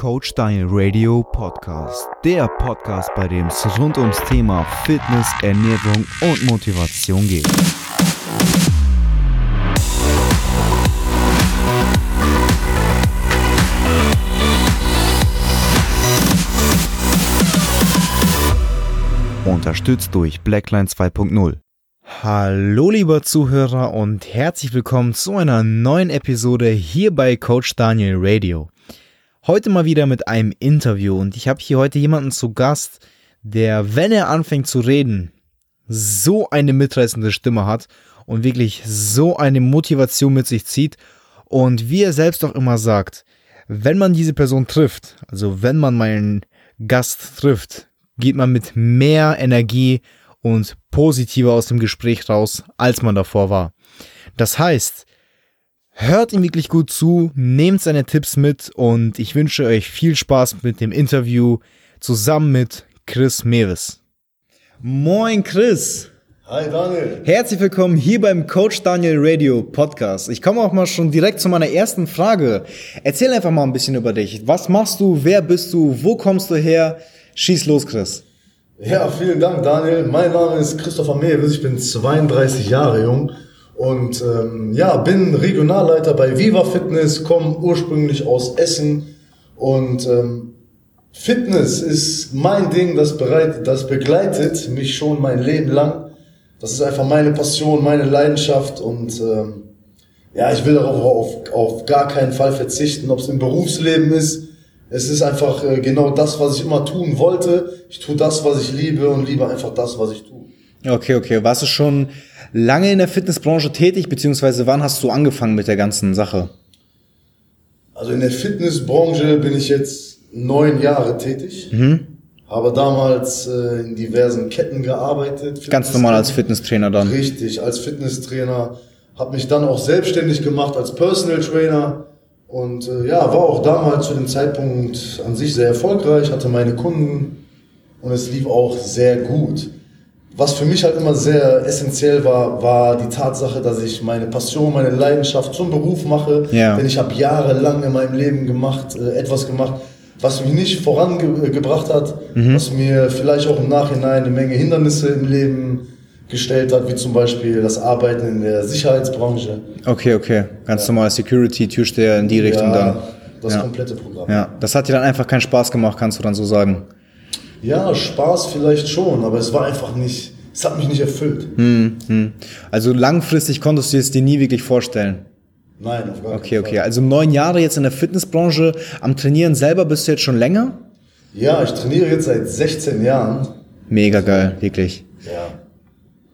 Coach Daniel Radio Podcast. Der Podcast, bei dem es rund ums Thema Fitness, Ernährung und Motivation geht. Unterstützt durch Blackline 2.0. Hallo lieber Zuhörer und herzlich willkommen zu einer neuen Episode hier bei Coach Daniel Radio. Heute mal wieder mit einem Interview und ich habe hier heute jemanden zu Gast, der, wenn er anfängt zu reden, so eine mitreißende Stimme hat und wirklich so eine Motivation mit sich zieht und wie er selbst auch immer sagt, wenn man diese Person trifft, also wenn man meinen Gast trifft, geht man mit mehr Energie und positiver aus dem Gespräch raus, als man davor war. Das heißt, hört ihm wirklich gut zu, nehmt seine Tipps mit und ich wünsche euch viel Spaß mit dem Interview zusammen mit Chris Mewes. Moin Chris! Hi Daniel. Herzlich willkommen hier beim Coach Daniel Radio Podcast. Ich komme auch mal schon direkt zu meiner ersten Frage. Erzähl einfach mal ein bisschen über dich. Was machst du? Wer bist du? Wo kommst du her? Schieß los, Chris. Ja, vielen Dank, Daniel. Mein Name ist Christopher Mewes. Ich bin 32 Jahre jung und ähm, ja, bin Regionalleiter bei Viva Fitness, komme ursprünglich aus Essen und ähm, Fitness ist mein Ding, das, bereit, das begleitet mich schon mein Leben lang. Das ist einfach meine Passion, meine Leidenschaft und ähm, ja, ich will darauf auf, auf gar keinen Fall verzichten, ob es im Berufsleben ist. Es ist einfach äh, genau das, was ich immer tun wollte. Ich tue das, was ich liebe und liebe einfach das, was ich tue. Okay, okay. Warst du schon lange in der Fitnessbranche tätig, beziehungsweise wann hast du angefangen mit der ganzen Sache? Also in der Fitnessbranche bin ich jetzt neun Jahre tätig. Mhm. Habe damals äh, in diversen Ketten gearbeitet. Ganz normal als Fitnesstrainer dann. Richtig, als Fitnesstrainer. Habe mich dann auch selbstständig gemacht als Personal Trainer. Und äh, ja, war auch damals zu dem Zeitpunkt an sich sehr erfolgreich, hatte meine Kunden und es lief auch sehr gut. Was für mich halt immer sehr essentiell war, war die Tatsache, dass ich meine Passion, meine Leidenschaft zum Beruf mache. Ja. Denn ich habe jahrelang in meinem Leben gemacht, äh, etwas gemacht, was mich nicht vorangebracht hat, was mir vielleicht auch im Nachhinein eine Menge Hindernisse im Leben gestellt hat, wie zum Beispiel das Arbeiten in der Sicherheitsbranche. Okay, okay. Ganz normal Security, Türsteher in die Richtung ja, dann. Das Ja. komplette Programm. Ja, das hat dir dann einfach keinen Spaß gemacht, kannst du dann so sagen. Ja, Spaß vielleicht schon, aber es war einfach nicht, es hat mich nicht erfüllt. Hm, hm. Also langfristig konntest du es dir nie wirklich vorstellen. Nein, auf gar Okay, keinen okay. Fall. Also neun Jahre jetzt in der Fitnessbranche. Am Trainieren selber bist du jetzt schon länger? Ja, ich trainiere jetzt seit 16 Jahren. Mega geil, wirklich. Ja.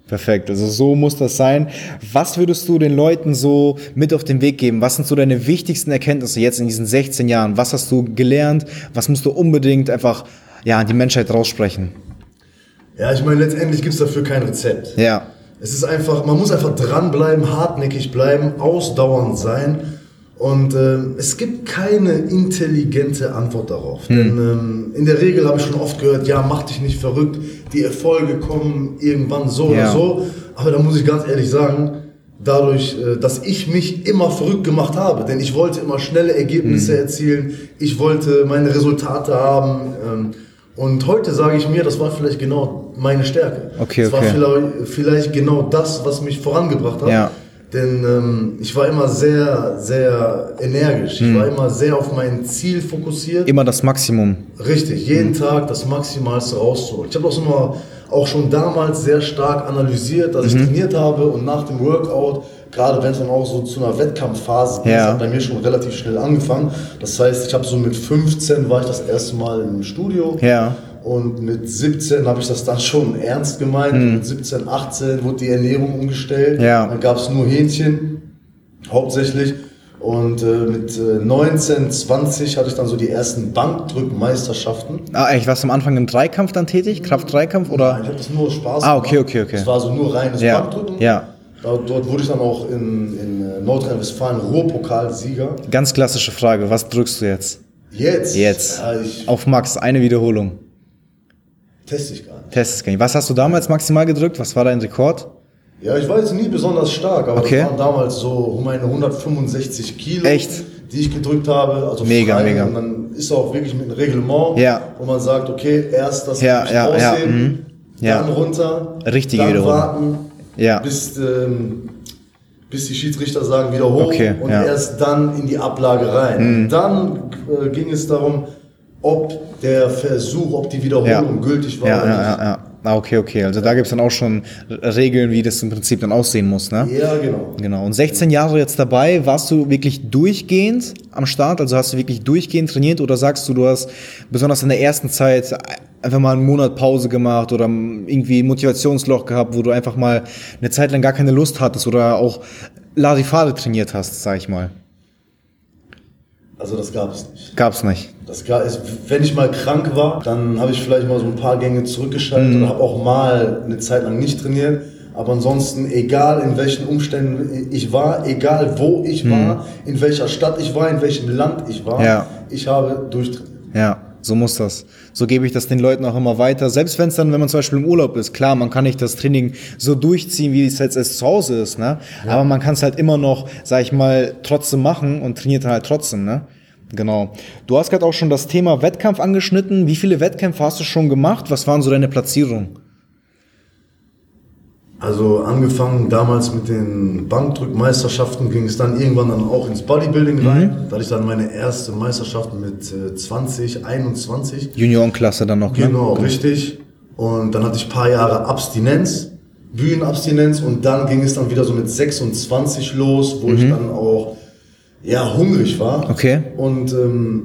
Perfekt, also so muss das sein. Was würdest du den Leuten so mit auf den Weg geben? Was sind so deine wichtigsten Erkenntnisse jetzt in diesen 16 Jahren? Was hast du gelernt? Was musst du unbedingt einfach ja, an die Menschheit raussprechen? Ja, ich meine, letztendlich gibt's dafür kein Rezept. Ja, Es ist einfach, man muss einfach dranbleiben, hartnäckig bleiben, ausdauernd sein. Und ähm, es gibt keine intelligente Antwort darauf. Hm. Denn ähm, in der Regel habe ich schon oft gehört, ja, mach dich nicht verrückt, die Erfolge kommen irgendwann so Ja. oder so. Aber da muss ich ganz ehrlich sagen, dadurch, äh, dass ich mich immer verrückt gemacht habe, denn ich wollte immer schnelle Ergebnisse Hm. erzielen, ich wollte meine Resultate haben. Ähm, und heute sage ich mir, das war vielleicht genau meine Stärke. Okay, war okay. vielleicht, vielleicht genau das, was mich vorangebracht hat. Ja. Denn ähm, ich war immer sehr, sehr energisch. Hm. Ich war immer sehr auf mein Ziel fokussiert. immer das Maximum. Richtig, jeden Tag das Maximalste rauszuholen. Ich habe das immer auch schon damals sehr stark analysiert, dass Mhm. ich trainiert habe und nach dem Workout, gerade wenn es dann auch so zu einer Wettkampfphase ging, Ja. hat bei mir schon relativ schnell angefangen. Das heißt, ich habe so mit 15 war ich das erste Mal im Studio. Ja. Und mit 17 habe ich das dann schon ernst gemeint. Mit 17, 18 wurde die Ernährung umgestellt. Ja. Dann gab es nur Hähnchen, hauptsächlich. Und äh, mit äh, 19, 20 hatte ich dann so die ersten Bankdrückmeisterschaften. Ah, echt, warst du am Anfang im Dreikampf dann tätig? Kraft-Dreikampf oder? Nein, ich habe das nur Spaß Ah, okay, gemacht. okay, okay. Es war so nur reines Ja, Bankdrücken. ja. Dort wurde ich dann auch in, in äh, Nordrhein-Westfalen Ruhrpokalsieger. Ganz klassische Frage, was drückst du jetzt? Jetzt? Jetzt. Ja, ich Auf Max, eine Wiederholung. teste ich gar nicht. Test es gar nicht. Was hast du damals maximal gedrückt? Was war dein Rekord? Ja, ich war jetzt nie besonders stark, aber Okay. das waren damals so um meine 165 Kilo. Echt? die ich gedrückt habe. Also Mega, frei. mega. Und dann ist auch wirklich mit einem Reglement, Ja. wo man sagt, okay, erst das Ja, ja, ja, rausheben, mhm. Ja. dann runter, Richtige dann Wiederholung. warten, Ja. bis, ähm, bis die Schiedsrichter sagen, wieder hoch Okay, und ja. Mhm. erst dann in die Ablage rein. Dann äh, ging es darum, ob der Versuch, ob die Wiederholung gültig war Ja, oder ja, nicht. ja, ja. Ah, okay, okay. Also da gibt's dann auch schon Regeln, wie das im Prinzip dann aussehen muss, ne? Ja, genau. Genau. Und 16 Jahre jetzt dabei, warst du wirklich durchgehend am Start? Also hast du wirklich durchgehend trainiert oder sagst du, du hast besonders in der ersten Zeit einfach mal einen Monat Pause gemacht oder irgendwie Motivationsloch gehabt, wo du einfach mal eine Zeit lang gar keine Lust hattest oder auch Larifade trainiert hast, sag ich mal? Also das gab es nicht. Gab's nicht. Das ga- ist, wenn ich mal krank war, dann habe ich vielleicht mal so ein paar Gänge zurückgeschaltet Mhm. oder habe auch mal eine Zeit lang nicht trainiert. Aber ansonsten, egal in welchen Umständen ich war, egal wo ich war, in welcher Stadt ich war, in welchem Land ich war, Mhm. Ja. ich habe durchtrainiert. Ja, so muss das. So gebe ich das den Leuten auch immer weiter. Selbst wenn es dann, wenn man zum Beispiel im Urlaub ist, klar, man kann nicht das Training so durchziehen, wie es jetzt erst zu Hause ist, ne? Aber man kann es halt immer noch, sag ich mal, trotzdem machen und trainiert halt trotzdem, ne? Genau. Du hast gerade auch schon das Thema Wettkampf angeschnitten. Wie viele Wettkämpfe hast du schon gemacht? Was waren so deine Platzierungen? Also angefangen damals mit den Bankdrückmeisterschaften ging es dann irgendwann dann auch ins Bodybuilding Mhm. rein. Da hatte ich dann meine erste Meisterschaft mit äh, 20, 21. Juniorenklasse dann noch, ne? Genau, richtig. Und dann hatte ich ein paar Jahre Abstinenz, Bühnenabstinenz und dann ging es dann wieder so mit 26 los, wo ich dann auch ja hungrig war. Okay. Und ähm,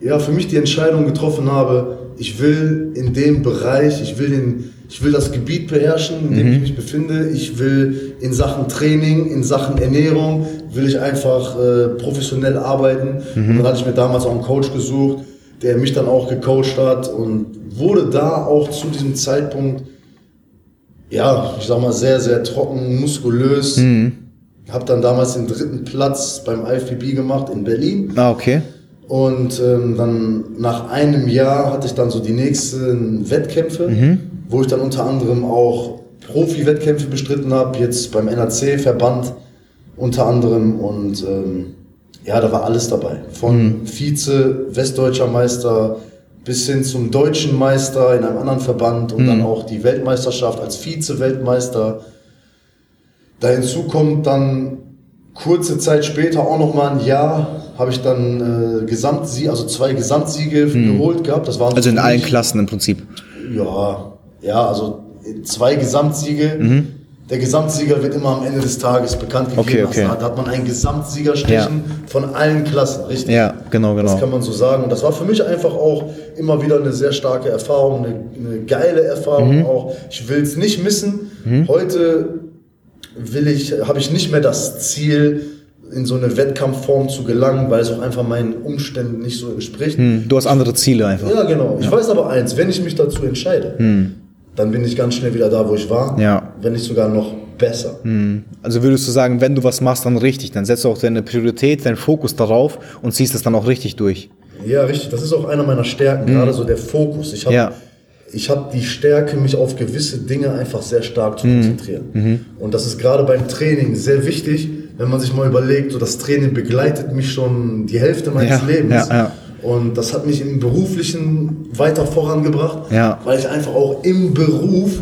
ja, für mich die Entscheidung getroffen habe, ich will in dem Bereich, ich will den, ich will das Gebiet beherrschen, in dem ich mich befinde. Ich will in Sachen Training, in Sachen Ernährung, will ich einfach äh, professionell arbeiten. Und dann hatte ich mir damals auch einen Coach gesucht, der mich dann auch gecoacht hat und wurde da auch zu diesem Zeitpunkt, ja, ich sag mal, sehr, sehr trocken, muskulös. Hab dann damals den dritten Platz beim IFBB gemacht in Berlin. Ah, okay. Und ähm, dann nach einem Jahr hatte ich dann so die nächsten Wettkämpfe, wo ich dann unter anderem auch Profi-Wettkämpfe bestritten habe, jetzt beim NAC-Verband unter anderem. Und ähm, ja, da war alles dabei. Von Vize, Westdeutscher Meister bis hin zum deutschen Meister in einem anderen Verband und dann auch die Weltmeisterschaft als Vize-Weltmeister. Da hinzu kommt dann kurze Zeit später, auch noch mal ein Jahr, habe ich dann äh, Gesamtsieg, also zwei Gesamtsiege geholt gehabt. Das waren so Also in allen Klassen im Prinzip. Ja, ja, also zwei Gesamtsiege. Mhm. Der Gesamtsieger wird immer am Ende des Tages bekannt gegeben. Okay, okay. Da hat man einen Gesamtsiegerstechen von allen Klassen, richtig? Ja, genau, genau. Das kann man so sagen. Und das war für mich einfach auch immer wieder eine sehr starke Erfahrung, eine, eine geile Mhm. Erfahrung auch. Ich will es nicht missen. Heute will ich, habe ich nicht mehr das Ziel, in so eine Wettkampfform zu gelangen, weil es auch einfach meinen Umständen nicht so entspricht. Hm, Du hast andere Ziele einfach. Ja, genau. Ich weiß aber eins, wenn ich mich dazu entscheide, dann bin ich ganz schnell wieder da, wo ich war. Hm. Ja. Wenn nicht sogar noch besser. Also würdest du sagen, wenn du was machst, dann richtig, dann setzt du auch deine Priorität, deinen Fokus darauf und ziehst es dann auch richtig durch. Ja, richtig. Das ist auch einer meiner Stärken, gerade so der Fokus. Ich habe Ja. ich hab die Stärke, mich auf gewisse Dinge einfach sehr stark zu konzentrieren. Und das ist gerade beim Training sehr wichtig, wenn man sich mal überlegt, so das Training begleitet mich schon die Hälfte meines Ja, Lebens. ja, ja. Und das hat mich im Beruflichen weiter vorangebracht, Ja. weil ich einfach auch im Beruf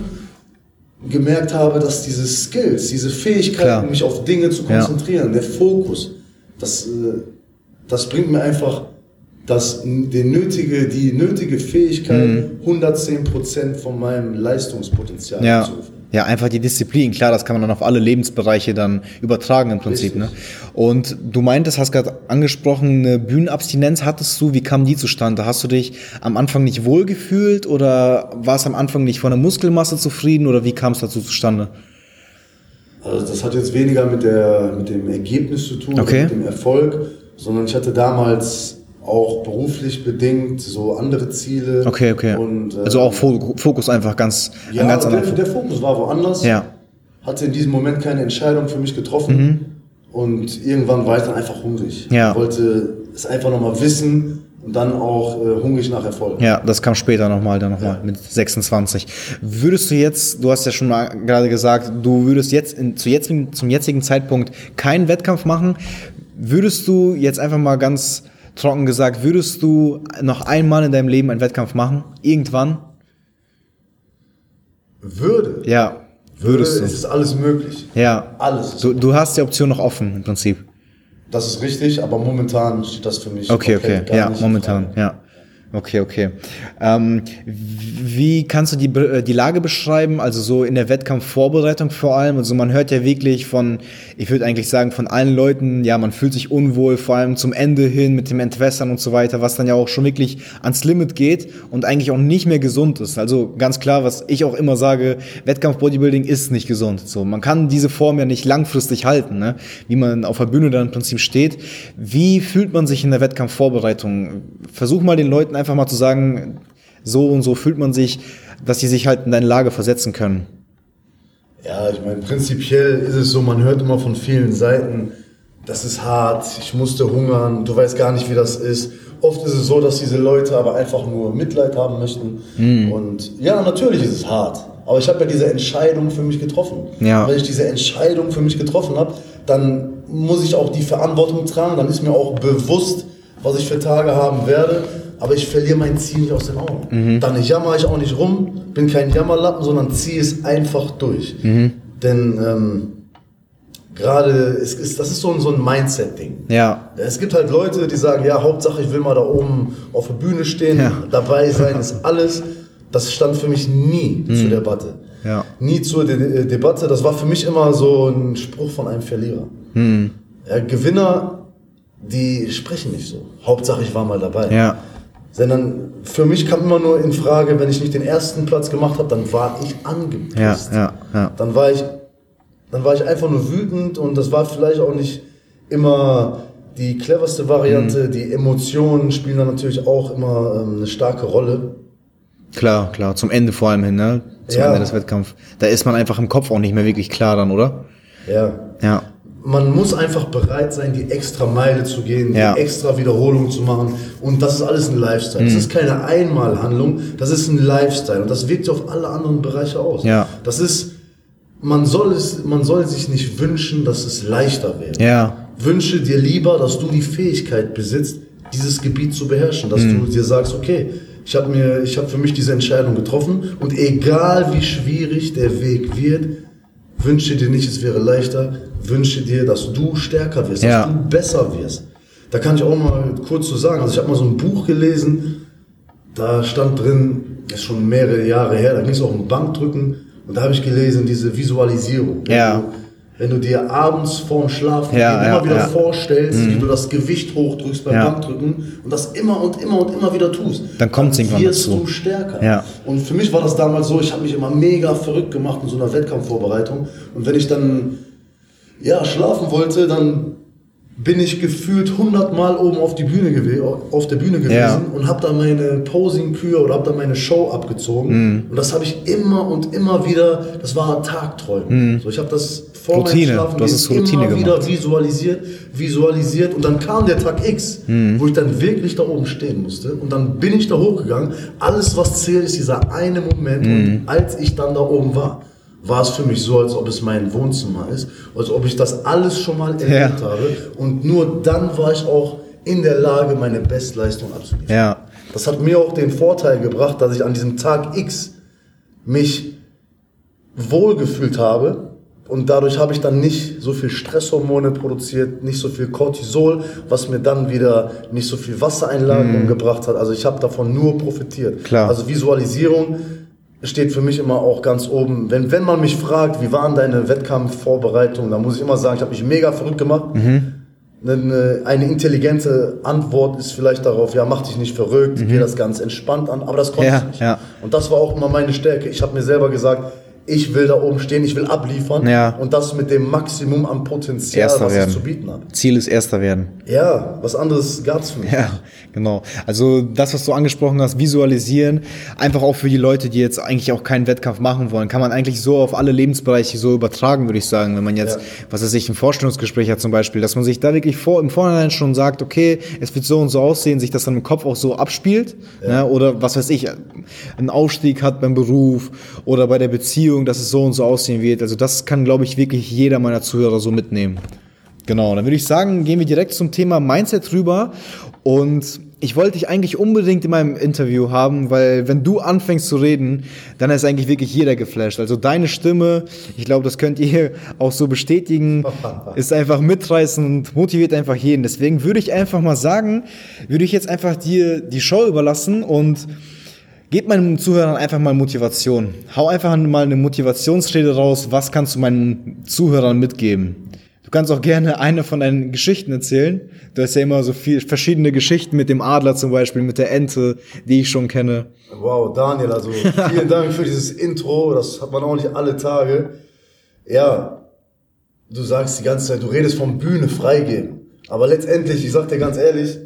gemerkt habe, dass diese Skills, diese Fähigkeiten, Klar. mich auf Dinge zu Ja. konzentrieren, der Fokus, das, äh, das bringt mir einfach das, die, nötige, die nötige Fähigkeit, 110% von meinem Leistungspotenzial Mhm. Ja. abzurufen. Ja, einfach die Disziplin. Klar, das kann man dann auf alle Lebensbereiche dann übertragen im Prinzip. Ne? Und du meintest, hast gerade angesprochen, eine Bühnenabstinenz hattest du. Wie kam die zustande? Hast du dich am Anfang nicht wohl gefühlt oder warst am Anfang nicht von der Muskelmasse zufrieden oder wie kam es dazu zustande? Also das hat jetzt weniger mit, der, mit dem Ergebnis zu tun, Okay. mit dem Erfolg, sondern ich hatte damals auch beruflich bedingt so andere Ziele. Okay, okay. Und, äh, also auch Fo- Fokus einfach ganz, ja, ganz der, der Fokus war woanders. Ja. Hatte in diesem Moment keine Entscheidung für mich getroffen. Und irgendwann war ich dann einfach hungrig. Mhm. Ja. Ich wollte es einfach nochmal wissen und dann auch äh, hungrig nach Erfolg. Ja, das kam später nochmal, dann nochmal mit 26. Würdest du jetzt, du hast ja schon mal gerade gesagt, du würdest jetzt in, zu jetzigen, zum jetzigen Zeitpunkt keinen Wettkampf machen. würdest du jetzt einfach mal ganz trocken gesagt, würdest du noch einmal in deinem Leben einen Wettkampf machen? Irgendwann? Würde. Ja. Würde, Würdest es du? ist alles möglich. Ja. Alles. Du, du hast die Option noch offen im Prinzip. Das ist richtig, aber momentan steht das für mich. Okay, okay. gar Ja, momentan, ja. Okay, okay. Ähm, wie kannst du die, äh, die Lage beschreiben? Also so in der Wettkampfvorbereitung vor allem. Also man hört ja wirklich von, ich würde eigentlich sagen, von allen Leuten, ja, man fühlt sich unwohl, vor allem zum Ende hin mit dem Entwässern und so weiter, was dann ja auch schon wirklich ans Limit geht und eigentlich auch nicht mehr gesund ist. Also ganz klar, was ich auch immer sage, Wettkampf-Bodybuilding ist nicht gesund. So, man kann diese Form ja nicht langfristig halten, ne? wie man auf der Bühne dann im Prinzip steht. Wie fühlt man sich in der Wettkampfvorbereitung? Versuch mal den Leuten einfach mal zu sagen, so und so fühlt man sich, dass sie sich halt in deine Lage versetzen können. Ja, ich meine, prinzipiell ist es so, man hört immer von vielen Seiten, das ist hart, ich musste hungern, du weißt gar nicht, wie das ist. Oft ist es so, dass diese Leute aber einfach nur Mitleid haben möchten. Mhm. Und ja, natürlich ist es hart. Aber ich habe ja diese Entscheidung für mich getroffen. Ja. Wenn ich diese Entscheidung für mich getroffen habe, dann muss ich auch die Verantwortung tragen. Dann ist mir auch bewusst, was ich für Tage haben werde. Aber ich verliere mein Ziel nicht aus den Augen. Mhm. Dann jammer ich auch nicht rum, bin kein Jammerlappen, sondern ziehe es einfach durch. Mhm. Denn ähm, gerade, es ist, das ist so ein, so ein Mindset-Ding. Ja, Es gibt halt Leute, die sagen, ja, Hauptsache ich will mal da oben auf der Bühne stehen, Ja. dabei sein ist alles. Das stand für mich nie zur Debatte. Mhm. Ja. Nie zur De De Debatte. Das war für mich immer so ein Spruch von einem Verlierer. Mhm. Ja, Gewinner, die sprechen nicht so. Hauptsache ich war mal dabei. ja, Sondern für mich kam immer nur in Frage, wenn ich nicht den ersten Platz gemacht habe, dann war ich angepisst. ja, ja, ja. Dann war ich, dann war ich einfach nur wütend und das war vielleicht auch nicht immer die cleverste Variante. Mhm. Die Emotionen spielen da natürlich auch immer ähm, eine starke Rolle. Klar, klar. Zum Ende vor allem hin, ne? Zum Ja. Ende des Wettkampfs. Da ist man einfach im Kopf auch nicht mehr wirklich klar dann, oder? Ja. Ja. Man muss einfach bereit sein, die extra Meile zu gehen, Ja. die extra Wiederholung zu machen. Und das ist alles ein Lifestyle. Mhm. Das ist keine Einmalhandlung, das ist ein Lifestyle. Und das wirkt sich auf alle anderen Bereiche aus. Ja. Das ist, man soll es, man soll sich nicht wünschen, dass es leichter wäre. Ja. Wünsche dir lieber, dass du die Fähigkeit besitzt, dieses Gebiet zu beherrschen. Dass Mhm. du dir sagst, okay, ich habe mir, ich habe für mich diese Entscheidung getroffen und egal wie schwierig der Weg wird, wünsche dir nicht, es wäre leichter, wünsche dir, dass du stärker wirst, Ja. dass du besser wirst. Da kann ich auch mal kurz zu sagen, also ich habe mal so ein Buch gelesen, da stand drin, das ist schon mehrere Jahre her, da ging es auch um Bankdrücken und da habe ich gelesen, diese Visualisierung. Wenn Ja. Du, wenn du dir abends vorm Schlafen Ja, immer ja, wieder vorstellst, wie du das Gewicht hochdrückst beim. Bankdrücken und das immer und immer und immer wieder tust, Dann kommt's irgendwann wirst dazu. du stärker. Und für mich war das damals so, ich habe mich immer mega verrückt gemacht in so einer Wettkampfvorbereitung und wenn ich dann ja, schlafen wollte, dann bin ich gefühlt 100 Mal oben auf, die Bühne auf der Bühne gewesen Ja. und habe da meine Posing-Kür oder habe da meine Show abgezogen. Mhm. Und das habe ich immer und immer wieder, das war Tagträumen. So, ich habe das vor Mhm. Routine. meinem Schlafen Routine immer wieder gemacht. visualisiert, visualisiert und dann kam der Tag X, Mhm. wo ich dann wirklich da oben stehen musste und dann bin ich da hochgegangen. Alles, was zählt, ist dieser eine Moment Mhm. und als ich dann da oben war, war es für mich so, als ob es mein Wohnzimmer ist, als ob ich das alles schon mal erlebt Ja. habe und nur dann war ich auch in der Lage, meine Bestleistung abzuliefern. Ja. Das hat mir auch den Vorteil gebracht, dass ich an diesem Tag X mich wohlgefühlt habe und dadurch habe ich dann nicht so viel Stresshormone produziert, nicht so viel Cortisol, was mir dann wieder nicht so viel Wassereinlagerung gebracht hat. Also ich habe davon nur profitiert. Klar. Also Visualisierung steht für mich immer auch ganz oben. Wenn, wenn man mich fragt, wie waren deine Wettkampfvorbereitungen, dann muss ich immer sagen, ich habe mich mega verrückt gemacht. Eine, eine intelligente Antwort ist vielleicht darauf, ja, mach dich nicht verrückt, geh das ganz entspannt an, aber das konnte Mhm. Ja, ich nicht. ja. Und das war auch immer meine Stärke. Ich habe mir selber gesagt, ich will da oben stehen, ich will abliefern Ja. und das mit dem Maximum an Potenzial, Erster was werden. ich zu bieten habe. Ziel ist Erster werden. Ja, was anderes gab's für mich. Ja, genau. Also das, was du angesprochen hast, visualisieren, einfach auch für die Leute, die jetzt eigentlich auch keinen Wettkampf machen wollen, kann man eigentlich so auf alle Lebensbereiche so übertragen, würde ich sagen. Wenn man jetzt, Ja. was weiß ich, ein Vorstellungsgespräch hat zum Beispiel, dass man sich da wirklich vor, im Vorhinein schon sagt, okay, es wird so und so aussehen, sich das dann im Kopf auch so abspielt. Ne? Oder was weiß ich, einen Aufstieg hat beim Beruf oder bei der Beziehung, dass es so und so aussehen wird. Also das kann, glaube ich, wirklich jeder meiner Zuhörer so mitnehmen. Genau, dann würde ich sagen, gehen wir direkt zum Thema Mindset rüber. Und ich wollte dich eigentlich unbedingt in meinem Interview haben, weil wenn du anfängst zu reden, dann ist eigentlich wirklich jeder geflasht. Also deine Stimme, ich glaube, das könnt ihr auch so bestätigen, ist einfach mitreißend und motiviert einfach jeden. Deswegen würde ich einfach mal sagen, würde ich jetzt einfach dir die Show überlassen und Gib meinen Zuhörern einfach mal Motivation. Hau einfach mal eine Motivationsrede raus. Was kannst du meinen Zuhörern mitgeben? Du kannst auch gerne eine von deinen Geschichten erzählen. Du hast ja immer so viel, verschiedene Geschichten mit dem Adler zum Beispiel, mit der Ente, die ich schon kenne. Wow, Daniel, also vielen Dank für dieses Intro. Das hat man auch nicht alle Tage. Ja, du sagst die ganze Zeit, du redest von Bühne freigeben. Aber letztendlich, ich sag dir ganz ehrlich,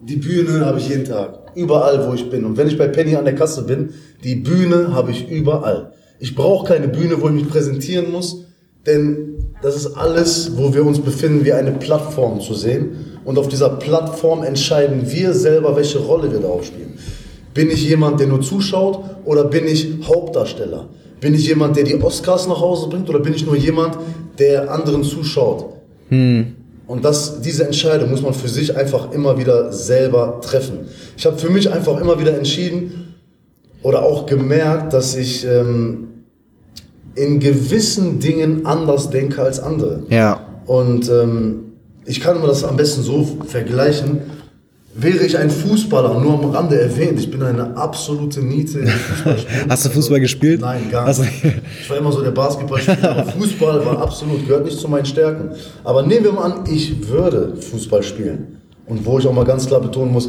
die Bühne habe ich jeden Tag. Überall, wo ich bin. Und wenn ich bei Penny an der Kasse bin, die Bühne habe ich überall. Ich brauche keine Bühne, wo ich mich präsentieren muss, denn das ist alles, wo wir uns befinden, wie eine Plattform zu sehen. Und auf dieser Plattform entscheiden wir selber, welche Rolle wir darauf spielen. Bin ich jemand, der nur zuschaut oder bin ich Hauptdarsteller? Bin ich jemand, der die Oscars nach Hause bringt oder bin ich nur jemand, der anderen zuschaut? Hm. Und das, diese Entscheidung muss man für sich einfach immer wieder selber treffen. Ich habe für mich einfach immer wieder entschieden oder auch gemerkt, dass ich ähm, in gewissen Dingen anders denke als andere. Ja. Und ähm, ich kann mir das am besten so vergleichen. Wäre ich ein Fußballer, nur am Rande erwähnt, ich bin eine absolute Niete. Hast du Fußball gespielt? Nein, gar Hast nicht. Ich war immer so der Basketballspieler, aber Fußball war absolut, gehört nicht zu meinen Stärken. Aber nehmen wir mal an, ich würde Fußball spielen. Und wo ich auch mal ganz klar betonen muss,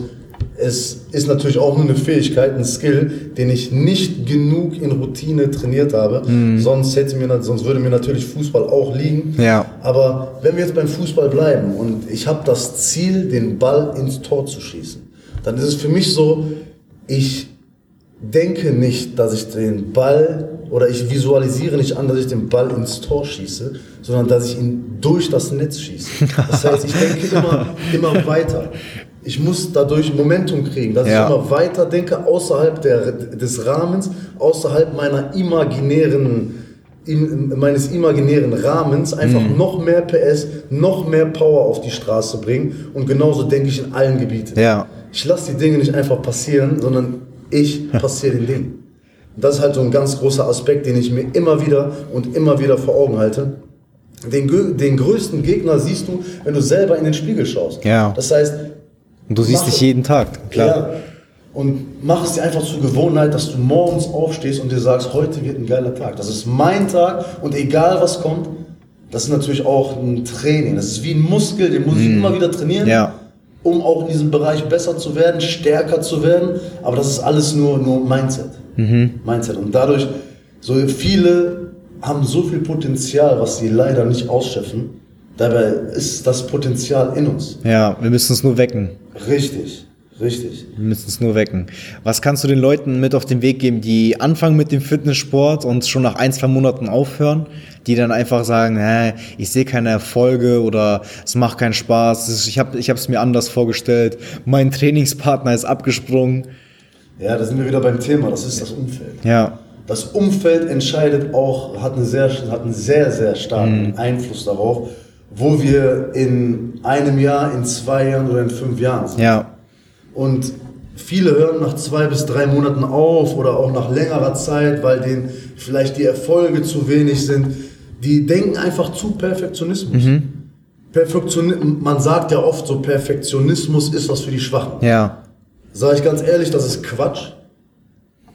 es ist natürlich auch nur eine Fähigkeit, ein Skill, den ich nicht genug in Routine trainiert habe. Mhm. Sonst, hätte mir, sonst würde mir natürlich Fußball auch liegen. Ja. Aber wenn wir jetzt beim Fußball bleiben und ich habe das Ziel, den Ball ins Tor zu schießen, dann ist es für mich so, ich denke nicht, dass ich den Ball oder ich visualisiere nicht an, dass ich den Ball ins Tor schieße, sondern dass ich ihn durch das Netz schieße. Das heißt, ich denke immer, immer weiter ich muss dadurch Momentum kriegen, dass ja. ich immer weiter denke, außerhalb der, des Rahmens, außerhalb meiner imaginären, in, meines imaginären Rahmens, einfach mhm. noch mehr PS, noch mehr Power auf die Straße bringen. Und genauso denke ich in allen Gebieten. Ja. Ich lasse die Dinge nicht einfach passieren, sondern ich passiere den Dingen. Das ist halt so ein ganz großer Aspekt, den ich mir immer wieder und immer wieder vor Augen halte. Den, den größten Gegner siehst du, wenn du selber in den Spiegel schaust. Ja. Das heißt, und du siehst dich jeden Tag, klar. Ja. Und mach es dir einfach zur Gewohnheit, dass du morgens aufstehst und dir sagst, heute wird ein geiler Tag. Das ist mein Tag und egal was kommt, das ist natürlich auch ein Training. Das ist wie ein Muskel, den muss ich mhm. immer wieder trainieren, ja. um auch in diesem Bereich besser zu werden, stärker zu werden. Aber das ist alles nur, nur Mindset. Mhm. Mindset. Und dadurch, so viele haben so viel Potenzial, was sie leider nicht ausschöpfen. Dabei ist das Potenzial in uns. Ja, wir müssen es nur wecken. Richtig, richtig. Wir müssen es nur wecken. Was kannst du den Leuten mit auf den Weg geben, die anfangen mit dem Fitnesssport und schon nach ein, zwei Monaten aufhören, die dann einfach sagen, hä, ich sehe keine Erfolge oder es macht keinen Spaß, ich habe es mir anders vorgestellt, mein Trainingspartner ist abgesprungen. Ja, da sind wir wieder beim Thema, das ist das Umfeld. Ja. Das Umfeld entscheidet auch, hat, eine sehr, hat einen sehr, sehr starken mhm. Einfluss darauf, wo wir in einem Jahr, in zwei Jahren oder in fünf Jahren sind. Ja. Und viele hören nach zwei bis drei Monaten auf oder auch nach längerer Zeit, weil denen vielleicht die Erfolge zu wenig sind. Die denken einfach zu Perfektionismus. Mhm. Perfektion, man sagt ja oft so, Perfektionismus ist was für die Schwachen. Ja. Sage ich ganz ehrlich, das ist Quatsch.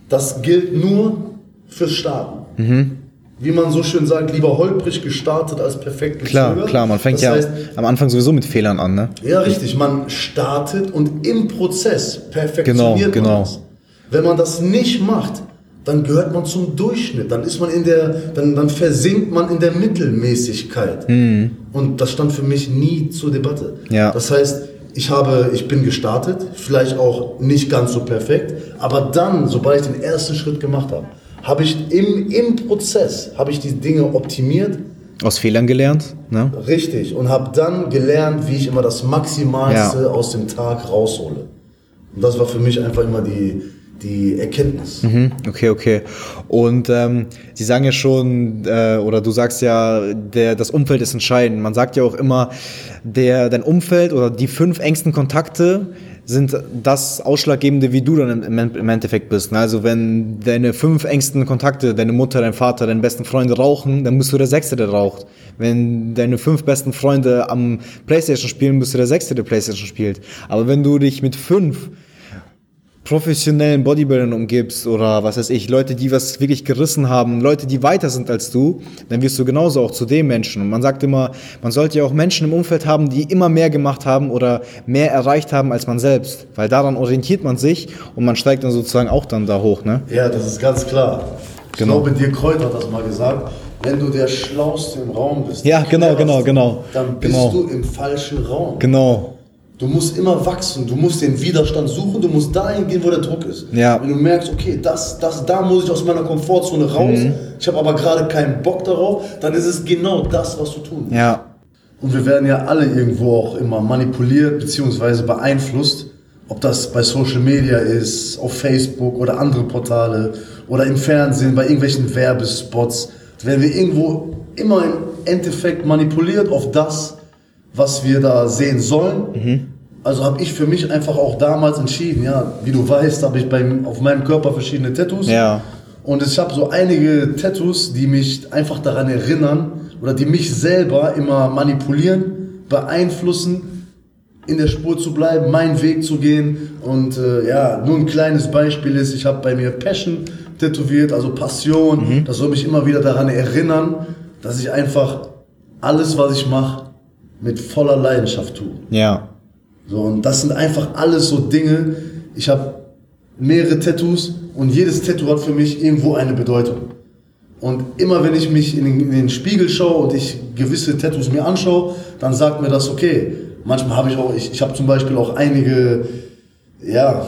Das gilt nur fürs Starten. Mhm wie man so schön sagt, lieber holprig gestartet als perfekt gezögert. Klar, klar, man fängt das ja heißt, am Anfang sowieso mit Fehlern an, ne? Ja, richtig. Man startet und im Prozess perfektioniert genau, man genau. Wenn man das nicht macht, dann gehört man zum Durchschnitt. Dann ist man in der, dann, dann versinkt man in der Mittelmäßigkeit. Mhm. Und das stand für mich nie zur Debatte. Ja. Das heißt, ich habe, ich bin gestartet, vielleicht auch nicht ganz so perfekt, aber dann, sobald ich den ersten Schritt gemacht habe, habe ich im, im Prozess, habe ich die Dinge optimiert. Aus Fehlern gelernt, ne? Richtig. Und habe dann gelernt, wie ich immer das Maximalste ja. aus dem Tag raushole. Und das war für mich einfach immer die, die Erkenntnis. Mhm, okay, okay. Und ähm, Sie sagen ja schon, äh, oder du sagst ja, der, das Umfeld ist entscheidend. Man sagt ja auch immer, der, dein Umfeld oder die fünf engsten Kontakte sind das Ausschlaggebende, wie du dann im, im Endeffekt bist. Ne? Also wenn deine fünf engsten Kontakte, deine Mutter, dein Vater, deine besten Freunde rauchen, dann bist du der Sechste, der raucht. Wenn deine fünf besten Freunde am Playstation spielen, bist du der Sechste, der Playstation spielt. Aber wenn du dich mit fünf professionellen Bodybuildern umgibst oder was weiß ich, Leute, die was wirklich gerissen haben, Leute, die weiter sind als du, dann wirst du genauso auch zu dem Menschen. Und man sagt immer, man sollte ja auch Menschen im Umfeld haben, die immer mehr gemacht haben oder mehr erreicht haben als man selbst, weil daran orientiert man sich und man steigt dann sozusagen auch dann da hoch, ne? Ja, das ist ganz klar. Ich Genau. glaube, dir Kreuz hat das mal gesagt. Wenn du der Schlauste im Raum bist, Ja, genau, genau, genau. dann bist Genau. du im falschen Raum. Genau. Du musst immer wachsen, du musst den Widerstand suchen, du musst dahin gehen, wo der Druck ist. Ja. Wenn du merkst, okay, das, das, da muss ich aus meiner Komfortzone raus, Mhm. ich habe aber gerade keinen Bock darauf, dann ist es genau das, was du tun musst. Ja. Und wir werden ja alle irgendwo auch immer manipuliert bzw. beeinflusst, ob das bei Social Media ist, auf Facebook oder andere Portale oder im Fernsehen, bei irgendwelchen Werbespots. Werden wir irgendwo immer im Endeffekt manipuliert auf das, was wir da sehen sollen. Also habe ich für mich einfach auch damals entschieden, ja, wie du weißt, habe ich beim, auf meinem Körper verschiedene Tattoos. Ja. Und ich habe so einige Tattoos, die mich einfach daran erinnern oder die mich selber immer manipulieren, beeinflussen, in der Spur zu bleiben, meinen Weg zu gehen. Und äh, ja, nur ein kleines Beispiel ist, ich habe bei mir Passion tätowiert, also Passion. Das soll mich immer wieder daran erinnern, dass ich einfach alles, was ich mache, mit voller Leidenschaft tue. Ja. So, und das sind einfach alles so Dinge. Ich habe mehrere Tattoos und jedes Tattoo hat für mich irgendwo eine Bedeutung. Und immer wenn ich mich in den, in den Spiegel schaue und ich gewisse Tattoos mir anschaue, dann sagt mir das, okay, manchmal habe ich auch, ich, ich habe zum Beispiel auch einige, ja,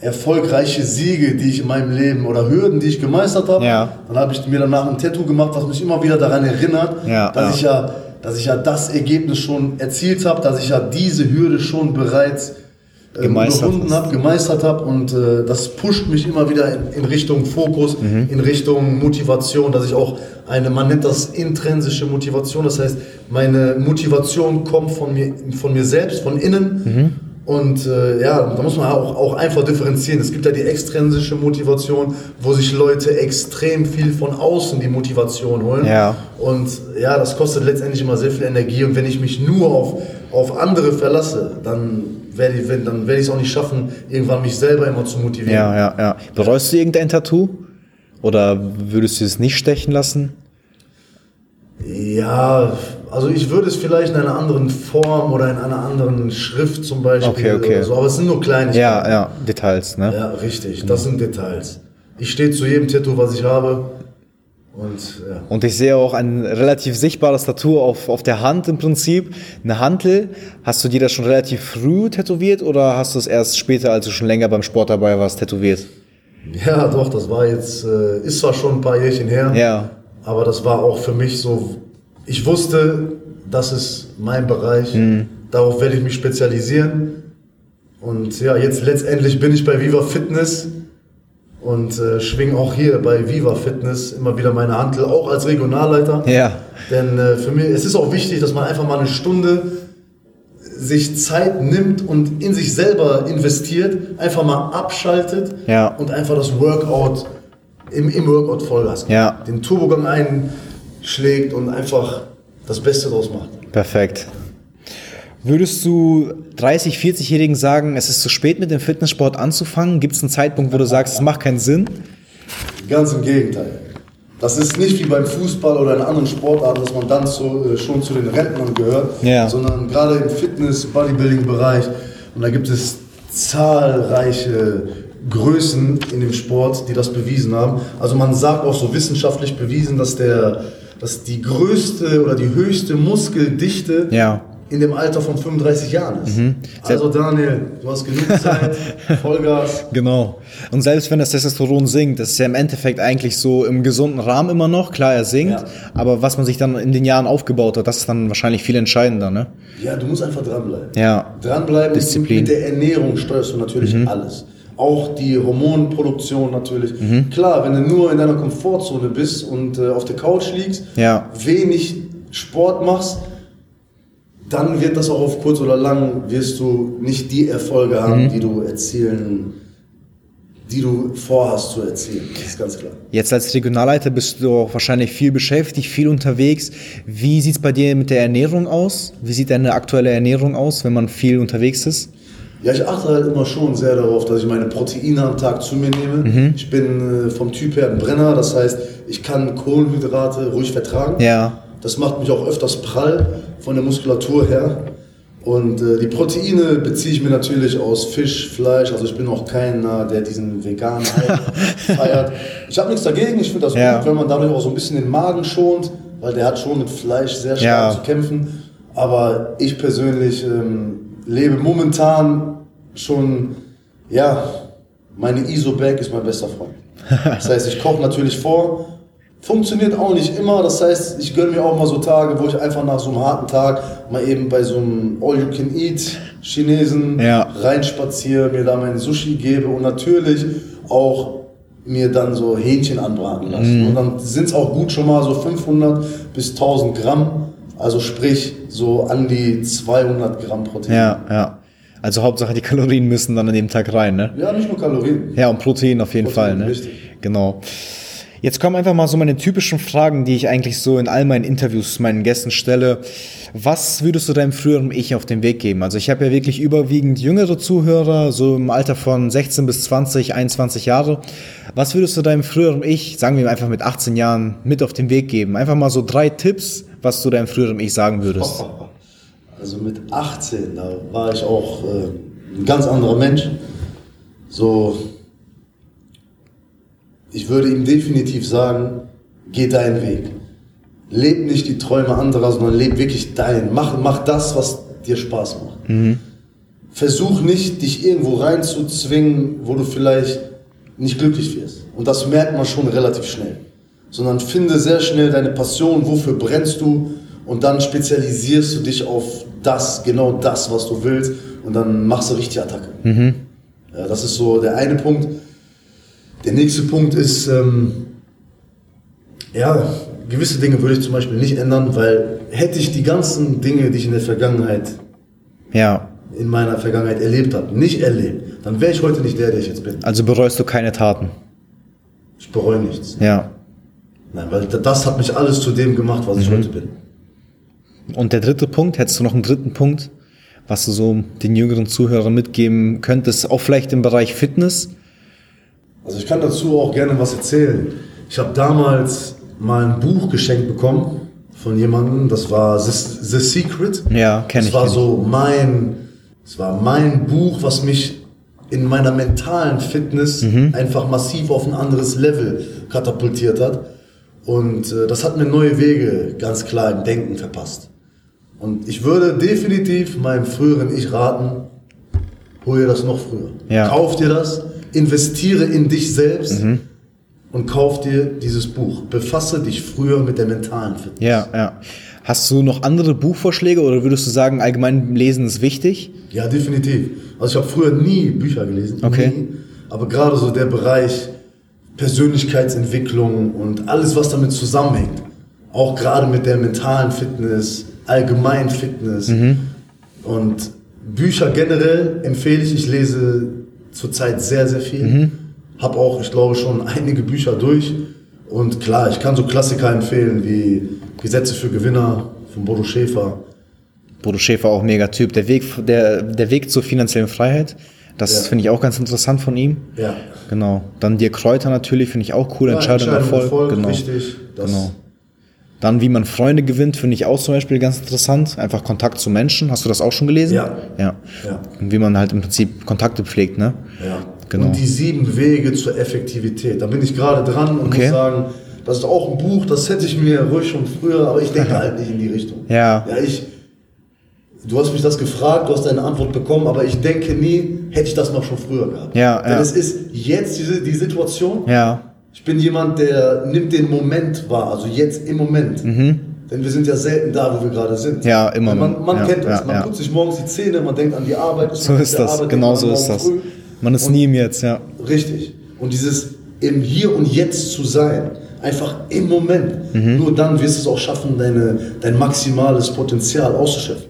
erfolgreiche Siege, die ich in meinem Leben oder Hürden, die ich gemeistert habe. Ja. Dann habe ich mir danach ein Tattoo gemacht, was mich immer wieder daran erinnert, Ja, dass ja. ich ja, dass ich ja das Ergebnis schon erzielt habe, dass ich ja diese Hürde schon bereits Gemeistert hast. habe, gemeistert habe und äh, das pusht mich immer wieder in, in Richtung Fokus, Mhm. in Richtung Motivation, dass ich auch eine, man nennt das intrinsische Motivation, das heißt, meine Motivation kommt von mir, von mir selbst, von innen. Mhm. Und äh, ja, da muss man auch, auch einfach differenzieren. Es gibt ja die extrinsische Motivation, wo sich Leute extrem viel von außen die Motivation holen. Ja. Und ja, das kostet letztendlich immer sehr viel Energie. Und wenn ich mich nur auf, auf andere verlasse, dann werde ich, wenn- dann werde ich es auch nicht schaffen, irgendwann mich selber immer zu motivieren. Ja, ja, ja. Bereust du irgendein Tattoo? Oder würdest du es nicht stechen lassen? Ja, also ich würde es vielleicht in einer anderen Form oder in einer anderen Schrift zum Beispiel Okay, okay. oder so, aber es sind nur Kleinigkeiten. Ja, ja, Details, ne? Ja, richtig, das sind Details. Ich stehe zu jedem Tattoo, was ich habe und ja. Und ich sehe auch ein relativ sichtbares Tattoo auf, auf der Hand im Prinzip. Eine Hantel. Hast du dir das schon relativ früh tätowiert oder hast du es erst später, als du schon länger beim Sport dabei warst, tätowiert? Ja, doch, das war jetzt, äh, ist zwar schon ein paar Jährchen her, Ja. aber das war auch für mich so, ich wusste, das ist mein Bereich, darauf werde ich mich spezialisieren. Und ja, jetzt letztendlich bin ich bei Viva Fitness und äh, schwinge auch hier bei Viva Fitness immer wieder meine Hantel, auch als Regionalleiter. Ja. Denn äh, für mich, es ist auch wichtig, dass man einfach mal eine Stunde sich Zeit nimmt und in sich selber investiert, einfach mal abschaltet Ja. und einfach das Workout im, im Workout Vollgas. Ja. Den Turbogang einschlägt und einfach das Beste draus macht. Perfekt. Würdest du 30, 40-Jährigen sagen, es ist zu spät mit dem Fitnesssport anzufangen? Gibt es einen Zeitpunkt, wo du sagst, es macht keinen Sinn? Ganz im Gegenteil. Das ist nicht wie beim Fußball oder in anderen Sportarten, dass man dann zu, äh, schon zu den Rentnern gehört, Ja. sondern gerade im Fitness-, Bodybuilding-Bereich. Und da gibt es zahlreiche Größen in dem Sport, die das bewiesen haben. Also man sagt auch so wissenschaftlich bewiesen, dass, der, dass die größte oder die höchste Muskeldichte Ja. in dem Alter von 35 Jahren ist. Also Daniel, du hast genug Zeit, Vollgas. Genau. Und selbst wenn das Testosteron sinkt, das ist ja im Endeffekt eigentlich so im gesunden Rahmen immer noch. Klar, er sinkt, Ja. aber was man sich dann in den Jahren aufgebaut hat, das ist dann wahrscheinlich viel entscheidender, ne? Ja, du musst einfach dranbleiben. Ja. Dranbleiben Disziplin. Mhm. mit der Ernährung steuerst du natürlich alles. Auch die Hormonproduktion natürlich. Klar, wenn du nur in deiner Komfortzone bist und äh, auf der Couch liegst, Ja. wenig Sport machst, dann wird das auch auf kurz oder lang, wirst du nicht die Erfolge haben, die du erzielen, die du vorhast zu erzielen. Das ist ganz klar. Jetzt als Regionalleiter bist du auch wahrscheinlich viel beschäftigt, viel unterwegs. Wie sieht's bei dir mit der Ernährung aus? Wie sieht deine aktuelle Ernährung aus, wenn man viel unterwegs ist? Ja, ich achte halt immer schon sehr darauf, dass ich meine Proteine am Tag zu mir nehme. Ich bin äh, vom Typ her ein Brenner, das heißt, ich kann Kohlenhydrate ruhig vertragen. Ja. Das macht mich auch öfters prall von der Muskulatur her. Und äh, die Proteine beziehe ich mir natürlich aus Fisch, Fleisch. Also ich bin auch keiner, der diesen veganen feiert. Ich habe nichts dagegen. Ich finde das Ja. gut, wenn man dadurch auch so ein bisschen den Magen schont, weil der hat schon mit Fleisch sehr stark Ja. zu kämpfen. Aber ich persönlich ähm, lebe momentan schon, ja, meine ISO-Bag ist mein bester Freund. Das heißt, ich koche natürlich vor. Funktioniert auch nicht immer. Das heißt, ich gönne mir auch mal so Tage, wo ich einfach nach so einem harten Tag mal eben bei so einem All-You-Can-Eat-Chinesen Ja. reinspaziere, mir da mein Sushi gebe und natürlich auch mir dann so Hähnchen anbraten lasse. Mhm. Und dann sind es auch gut schon mal so 500 bis 1000 Gramm. Also sprich so an die 200 Gramm Protein. Ja, ja. Also Hauptsache die Kalorien müssen dann an dem Tag rein, ne? Ja, nicht nur Kalorien. Ja, und Protein auf jeden Protein, Fall, ne? richtig. Genau. Jetzt kommen einfach mal so meine typischen Fragen, die ich eigentlich so in all meinen Interviews meinen Gästen stelle. Was würdest du deinem früheren Ich auf den Weg geben? Also ich habe ja wirklich überwiegend jüngere Zuhörer, so im Alter von 16 bis 20, 21 Jahre. Was würdest du deinem früheren Ich, sagen wir einfach mit 18 Jahren, mit auf den Weg geben? Einfach mal so drei Tipps, was du deinem früheren Ich sagen würdest. Also mit 18, da war ich auch äh, ein ganz anderer Mensch. So, ich würde ihm definitiv sagen, geh deinen Weg. Leb nicht die Träume anderer, sondern leb wirklich deinen. Mach, mach das, was dir Spaß macht. Versuch nicht, dich irgendwo reinzuzwingen, wo du vielleicht nicht glücklich wirst. Und das merkt man schon relativ schnell. Sondern finde sehr schnell deine Passion, wofür brennst du und dann spezialisierst du dich auf das, genau das, was du willst und dann machst du richtig Attacke. Ja, das ist so der eine Punkt. Der nächste Punkt ist, ähm, ja, gewisse Dinge würde ich zum Beispiel nicht ändern, weil hätte ich die ganzen Dinge, die ich in der Vergangenheit, Ja, in meiner Vergangenheit erlebt habe, nicht erlebt, dann wäre ich heute nicht der, der ich jetzt bin. also bereust du keine Taten. Ich bereue nichts. Ja. Nein, weil das hat mich alles zu dem gemacht, was ich heute bin. Und der dritte Punkt, hättest du noch einen dritten Punkt, was du so den jüngeren Zuhörern mitgeben könntest, auch vielleicht im Bereich Fitness? Also ich kann dazu auch gerne was erzählen. Ich habe damals mal ein Buch geschenkt bekommen von jemandem, das war The, The Secret. Ja, kenn das ich, war kenn ich. so mein, das war mein Buch, was mich in meiner mentalen Fitness Mhm. einfach massiv auf ein anderes Level katapultiert hat. Und äh, das hat mir neue Wege ganz klar im Denken verpasst. Und ich würde definitiv meinem früheren Ich raten, hol dir das noch früher. Ja. Kauf dir das, investiere in dich selbst Mhm. und kauf dir dieses Buch. Befasse dich früher mit der mentalen Fitness. Ja, ja. Hast du noch andere Buchvorschläge oder würdest du sagen, allgemein Lesen ist wichtig? Ja, definitiv. Also ich habe früher nie Bücher gelesen. Okay. Nie. Aber gerade so der Bereich Persönlichkeitsentwicklung und alles, was damit zusammenhängt. Auch gerade mit der mentalen Fitness, allgemein Fitness. Mhm. Und Bücher generell empfehle ich. Ich lese zurzeit sehr, sehr viel. Mhm. Hab auch, ich glaube, schon einige Bücher durch. Und klar, ich kann so Klassiker empfehlen wie Gesetze für Gewinner von Bodo Schäfer. Bodo Schäfer auch mega Typ. Der Weg, der, der Weg zur finanziellen Freiheit, das Ja. finde ich auch ganz interessant von ihm. Ja. Genau. Dann Dirk Kräuter natürlich, finde ich auch cool. Ja, Entscheidung, Erfolg. Erfolg, Genau. richtig. Das, Genau. Dann, wie man Freunde gewinnt, finde ich auch zum Beispiel ganz interessant. Einfach Kontakt zu Menschen. Hast du das auch schon gelesen? Ja. Ja. Ja. Und wie man halt im Prinzip Kontakte pflegt, ne? Ja. Genau. Und die sieben Wege zur Effektivität. Da bin ich gerade dran und Okay. muss sagen, das ist auch ein Buch, das hätte ich mir ruhig schon früher, aber ich denke halt nicht in die Richtung. Ja. Ja, ich. Du hast mich das gefragt, du hast deine Antwort bekommen, aber ich denke nie, hätte ich das noch schon früher gehabt. Ja, Denn ja. es ist jetzt diese, die Situation. Ja. Ich bin jemand, der nimmt den Moment wahr, also jetzt im Moment. Denn wir sind ja selten da, wo wir gerade sind. Mhm. Ja, immer Man, noch. man Ja, kennt das. ja, man putzt sich morgens die Zähne, man denkt an die Arbeit. So man ist das. Arbeit, Genau so man ist das. Früh. Man ist nie im Jetzt, ja. Richtig. Und dieses im Hier und Jetzt zu sein, einfach im Moment, nur dann wirst du es auch schaffen, deine, dein maximales Potenzial auszuschöpfen.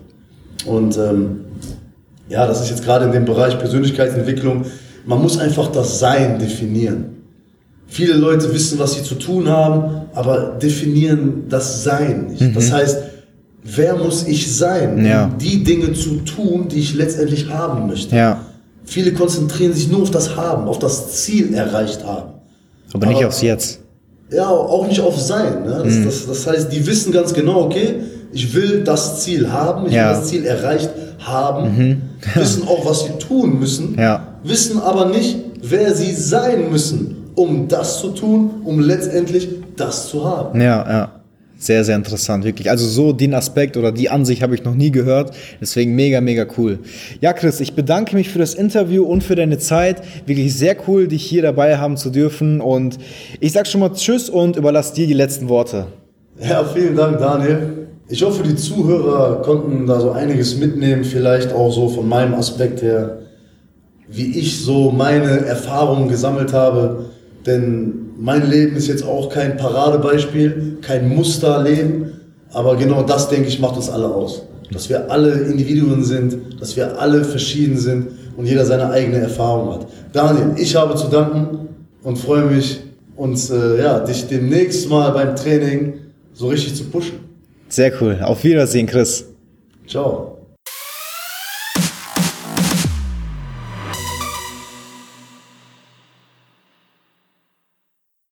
Und ähm, ja, das ist jetzt gerade in dem Bereich Persönlichkeitsentwicklung, man muss einfach das Sein definieren. Viele Leute wissen, was sie zu tun haben, aber definieren das Sein nicht. Das heißt, wer muss ich sein, Ja. um die Dinge zu tun, die ich letztendlich haben möchte? Ja. Viele konzentrieren sich nur auf das Haben, auf das Ziel erreicht haben. Aber nicht Aber- aufs Jetzt. Ja, auch nicht auf Sein. Ne? Das, das, das heißt, die wissen ganz genau, okay, ich will das Ziel haben, ich Ja. will das Ziel erreicht haben, wissen auch, was sie tun müssen, Ja. wissen aber nicht, wer sie sein müssen, um das zu tun, um letztendlich das zu haben. Ja, ja. Sehr, sehr interessant, wirklich. Also so den Aspekt oder die Ansicht habe ich noch nie gehört. Deswegen mega, mega cool. Ja, Chris, ich bedanke mich für das Interview und für deine Zeit. Wirklich sehr cool, dich hier dabei haben zu dürfen. Und ich sag schon mal Tschüss und überlasse dir die letzten Worte. Ja, vielen Dank, Daniel. Ich hoffe, die Zuhörer konnten da so einiges mitnehmen, vielleicht auch so von meinem Aspekt her, wie ich so meine Erfahrungen gesammelt habe. Denn mein Leben ist jetzt auch kein Paradebeispiel, kein Musterleben, aber genau das, denke ich, macht uns alle aus. Dass wir alle Individuen sind, dass wir alle verschieden sind und jeder seine eigene Erfahrung hat. Daniel, ich habe zu danken und freue mich, uns, äh, ja, dich demnächst mal beim Training so richtig zu pushen. Sehr cool. Auf Wiedersehen, Chris. Ciao.